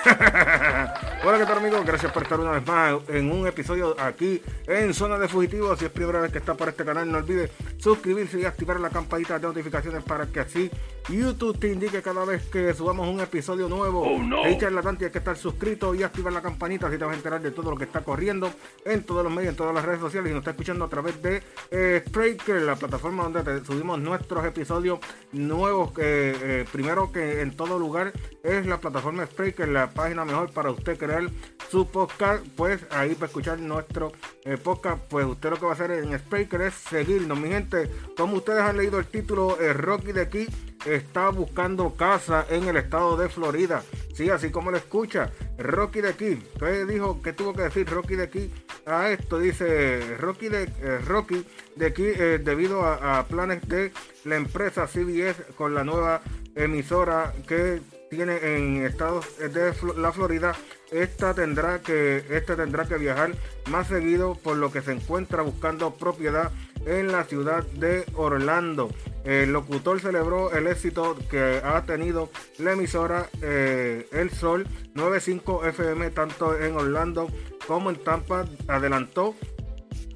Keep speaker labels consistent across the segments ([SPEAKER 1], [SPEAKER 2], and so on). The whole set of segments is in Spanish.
[SPEAKER 1] Hola, ¿qué tal amigos? Gracias por estar una vez más en un episodio aquí en Zona de Fugitivos. Si es primera vez que está por este canal, no olvide suscribirse y activar la campanita de notificaciones para que así YouTube te indique cada vez que subamos un episodio nuevo. Oh, no. Hey, tienes que estar suscrito y activar la campanita así te vas a enterar de todo lo que está corriendo en todos los medios, en todas las redes sociales y nos está escuchando a través de eh, Spreaker, la plataforma donde subimos nuestros episodios nuevos. eh, primero que en todo lugar es la plataforma Spreaker, la página mejor para usted crear su podcast. Pues ahí para escuchar nuestro eh, podcast, pues usted lo que va a hacer en Spreaker es seguirnos, mi gente. Como ustedes han leído el título, Rocky de aquí está buscando casa en el estado de Florida. Sí, así como lo escucha. Rocky de aquí. Entonces dijo que tuvo que decir Rocky de aquí a esto. Dice Rocky de, eh, Rocky de eh, debido a, planes de la empresa CBS con la nueva emisora que tiene en estados de la Florida. Esta tendrá que, esta tendrá que viajar más seguido por lo que se encuentra buscando propiedad en la ciudad de Orlando. El locutor celebró el éxito que ha tenido la emisora eh, El Sol 95 FM tanto en Orlando como en Tampa. Adelantó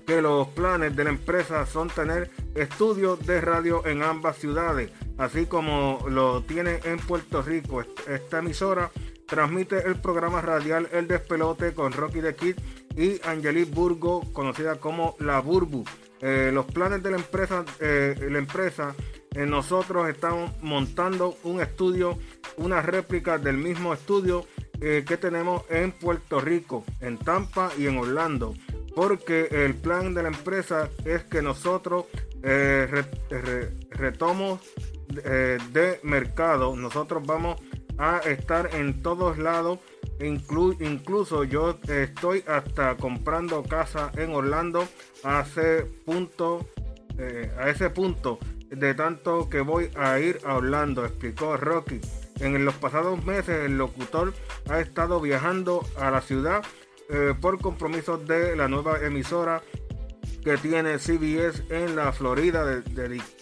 [SPEAKER 1] que los planes de la empresa son tener estudios de radio en ambas ciudades, así como lo tiene en Puerto Rico. Esta emisora transmite el programa radial El Despelote con Rocky the Kid y Angelique Burgo, conocida como La Burbu. Eh, los planes de la empresa, eh, la empresa eh, nosotros estamos montando un estudio, una réplica del mismo estudio que tenemos en Puerto Rico, en Tampa y en Orlando. Porque el plan de la empresa es que nosotros retomos de mercado, nosotros vamos a estar en todos lados incluso yo estoy hasta comprando casa en Orlando a ese punto, eh, a ese punto de tanto que voy a ir a Orlando, explicó Rocky. En los pasados meses el locutor ha estado viajando a la ciudad eh, por compromisos de la nueva emisora que tiene CBS en la Florida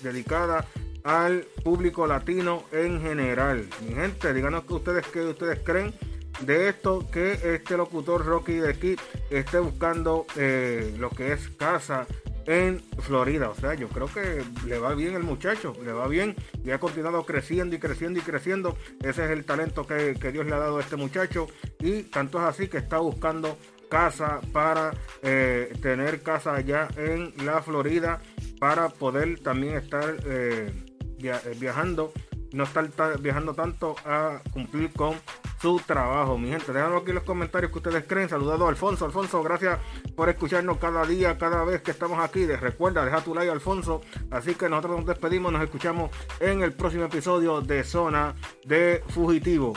[SPEAKER 1] dedicada al público latino en general. Mi gente, díganos que ustedes que ustedes creen de esto que este locutor Rocky de aquí esté buscando eh, lo que es casa en Florida. O sea, yo creo que le va bien el muchacho, le va bien y ha continuado creciendo y creciendo y creciendo. Ese es el talento que, Dios le ha dado a este muchacho y tanto es así que está buscando casa para eh, tener casa allá en la Florida para poder también estar eh, viajando, no estar viajando tanto a cumplir con su trabajo, mi gente. Déjanos aquí los comentarios que ustedes creen. Saludado Alfonso. Alfonso, gracias por escucharnos cada día, cada vez que estamos aquí. Recuerda, deja tu like, Alfonso. Así que nosotros nos despedimos. Nos escuchamos en el próximo episodio de Zona de Fugitivo.